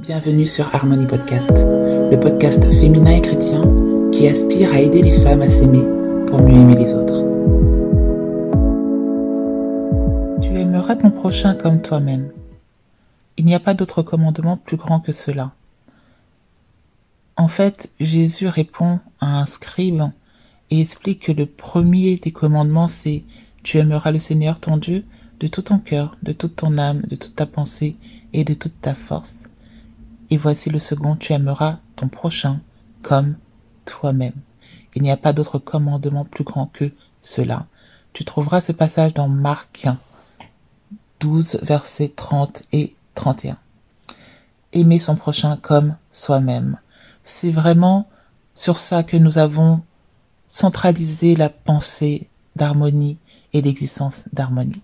Bienvenue sur Harmonie Podcast, le podcast féminin et chrétien qui aspire à aider les femmes à s'aimer pour mieux aimer les autres. Tu aimeras ton prochain comme toi-même. Il n'y a pas d'autre commandement plus grand que cela. En fait, Jésus répond à un scribe et explique que le premier des commandements c'est tu aimeras le Seigneur ton Dieu de tout ton cœur, de toute ton âme, de toute ta pensée et de toute ta force. Et voici le second, tu aimeras ton prochain comme toi-même. Il n'y a pas d'autre commandement plus grand que cela. Tu trouveras ce passage dans Marc 12, versets 30 et 31. Aimer son prochain comme soi-même. C'est vraiment sur ça que nous avons centralisé la pensée d'harmonie et l'existence d'harmonie.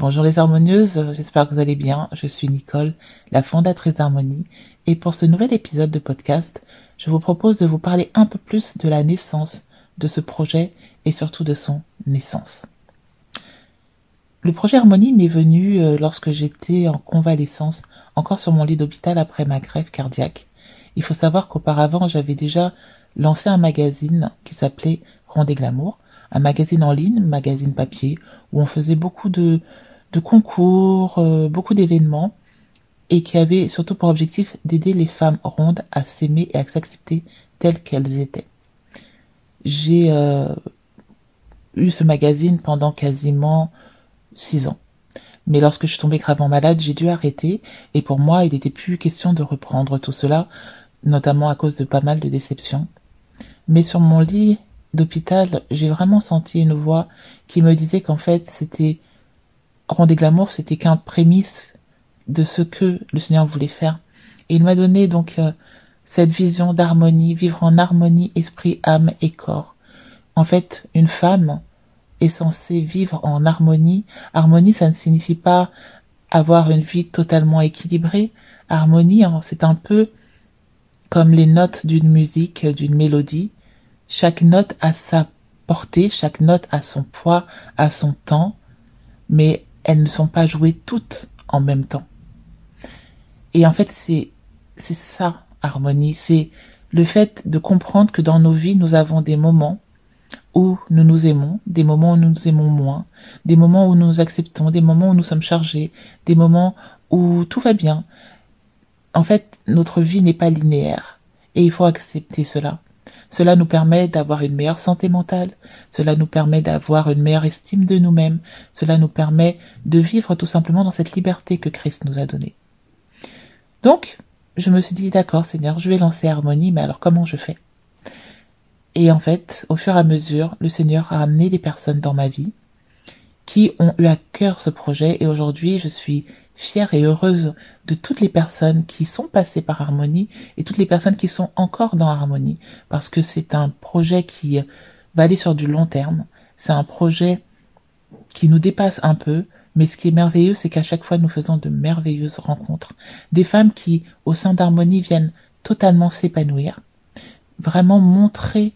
Bonjour les harmonieuses, j'espère que vous allez bien. Je suis Nicole, la fondatrice d'Harmonie, et pour ce nouvel épisode de podcast, je vous propose de vous parler un peu plus de la naissance de ce projet et surtout de son naissance. Le projet Harmonie m'est venu euh, lorsque j'étais en convalescence, encore sur mon lit d'hôpital après ma grève cardiaque. Il faut savoir qu'auparavant, j'avais déjà lancé un magazine qui s'appelait Rendez Glamour, un magazine en ligne, magazine papier, où on faisait beaucoup de, de concours, euh, beaucoup d'événements, et qui avait surtout pour objectif d'aider les femmes rondes à s'aimer et à s'accepter telles qu'elles étaient. J'ai euh, eu ce magazine pendant quasiment six ans. Mais lorsque je suis tombée gravement malade, j'ai dû arrêter, et pour moi, il n'était plus question de reprendre tout cela, notamment à cause de pas mal de déceptions. Mais sur mon lit d'hôpital, j'ai vraiment senti une voix qui me disait qu'en fait, c'était Rendez Glamour, c'était qu'un prémisse de ce que le Seigneur voulait faire. Et il m'a donné donc euh, cette vision d'harmonie, vivre en harmonie esprit, âme et corps. En fait, une femme est censée vivre en harmonie. Harmonie, ça ne signifie pas avoir une vie totalement équilibrée. Harmonie, hein, c'est un peu comme les notes d'une musique, d'une mélodie. Chaque note a sa portée, chaque note a son poids, a son temps, mais elles ne sont pas jouées toutes en même temps. Et en fait, c'est, c'est ça, harmonie. C'est le fait de comprendre que dans nos vies, nous avons des moments où nous nous aimons, des moments où nous nous aimons moins, des moments où nous nous acceptons, des moments où nous sommes chargés, des moments où tout va bien. En fait, notre vie n'est pas linéaire et il faut accepter cela. Cela nous permet d'avoir une meilleure santé mentale, cela nous permet d'avoir une meilleure estime de nous-mêmes, cela nous permet de vivre tout simplement dans cette liberté que Christ nous a donnée. Donc, je me suis dit, d'accord Seigneur, je vais lancer Harmonie, mais alors comment je fais? Et en fait, au fur et à mesure, le Seigneur a amené des personnes dans ma vie qui ont eu à cœur ce projet et aujourd'hui, je suis fière et heureuse de toutes les personnes qui sont passées par Harmonie et toutes les personnes qui sont encore dans Harmonie parce que c'est un projet qui va aller sur du long terme. C'est un projet qui nous dépasse un peu, mais ce qui est merveilleux, c'est qu'à chaque fois, nous faisons de merveilleuses rencontres. Des femmes qui, au sein d'Harmonie, viennent totalement s'épanouir, vraiment montrer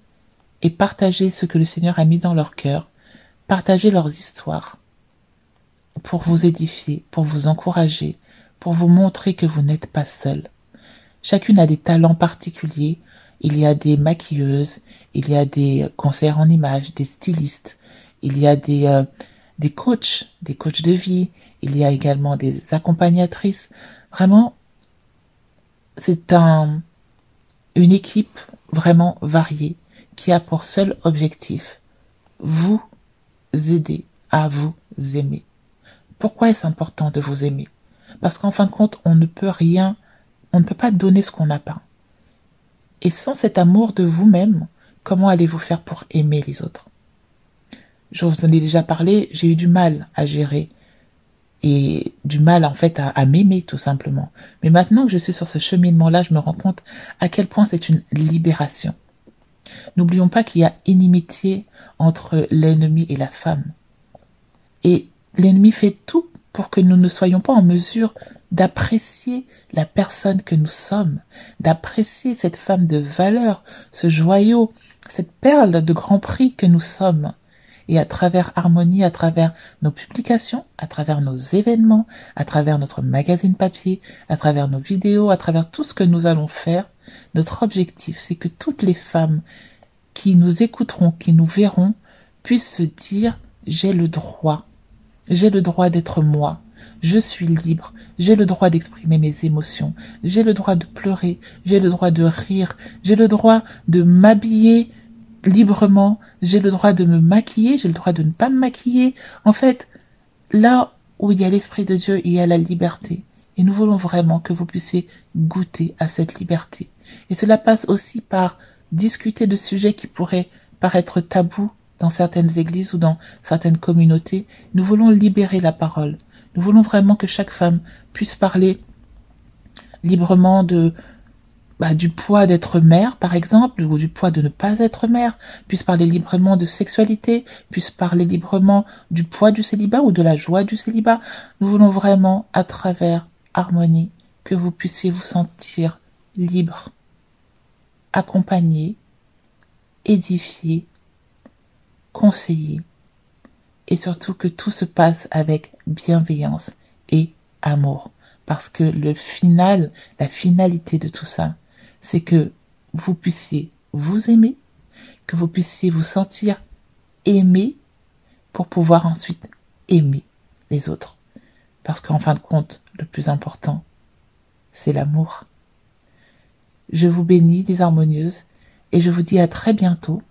et partager ce que le Seigneur a mis dans leur cœur, partager leurs histoires, pour vous édifier, pour vous encourager, pour vous montrer que vous n'êtes pas seul. Chacune a des talents particuliers. Il y a des maquilleuses, il y a des conseillers en images, des stylistes, il y a des, euh, des coachs, des coachs de vie, il y a également des accompagnatrices. Vraiment, c'est un, une équipe vraiment variée qui a pour seul objectif vous aider à vous aimer. Pourquoi est-ce important de vous aimer? Parce qu'en fin de compte, on ne peut rien, on ne peut pas donner ce qu'on n'a pas. Et sans cet amour de vous-même, comment allez-vous faire pour aimer les autres? Je vous en ai déjà parlé, j'ai eu du mal à gérer et du mal en fait à, m'aimer tout simplement. Mais maintenant que je suis sur ce cheminement-là, je me rends compte à quel point c'est une libération. N'oublions pas qu'il y a inimitié entre l'ennemi et la femme. Et L'ennemi fait tout pour que nous ne soyons pas en mesure d'apprécier la personne que nous sommes, d'apprécier cette femme de valeur, ce joyau, cette perle de grand prix que nous sommes. et à travers Harmonie, à travers nos publications, à travers nos événements, à travers notre magazine papier, à travers nos vidéos, à travers tout ce que nous allons faire, notre objectif, c'est que toutes les femmes qui nous écouteront, qui nous verront, puissent se dire j'ai le droit, j'ai le droit d'être moi, je suis libre, j'ai le droit d'exprimer mes émotions, j'ai le droit de pleurer, j'ai le droit de rire, j'ai le droit de m'habiller librement, j'ai le droit de me maquiller, j'ai le droit de ne pas me maquiller. En fait, là où il y a l'Esprit de Dieu, il y a la liberté. Et nous voulons vraiment que vous puissiez goûter à cette liberté. Et cela passe aussi par discuter de sujets qui pourraient paraître tabous dans certaines églises ou dans certaines communautés. Nous voulons libérer la parole. Nous voulons vraiment que chaque femme puisse parler librement de bah, du poids d'être mère, par exemple, ou du poids de ne pas être mère, puisse parler librement de sexualité, puisse parler librement du poids du célibat ou de la joie du célibat. Nous voulons vraiment, à travers Harmonie, que vous puissiez vous sentir libre, accompagné, édifié, conseillé, et surtout que tout se passe avec bienveillance et amour. Parce que le final, la finalité de tout ça, c'est que vous puissiez vous aimer, que vous puissiez vous sentir aimé pour pouvoir ensuite aimer les autres. Parce qu'en fin de compte, le plus important, c'est l'amour. Je vous bénis, des harmonieuses, et je vous dis à très bientôt.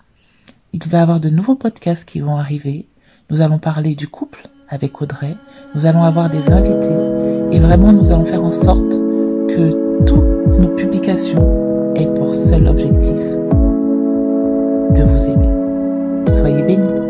Il va y avoir de nouveaux podcasts qui vont arriver. Nous allons parler du couple avec Audrey. Nous allons avoir des invités. Et vraiment, nous allons faire en sorte que toutes nos publications aient pour seul objectif de vous aimer. Soyez bénis.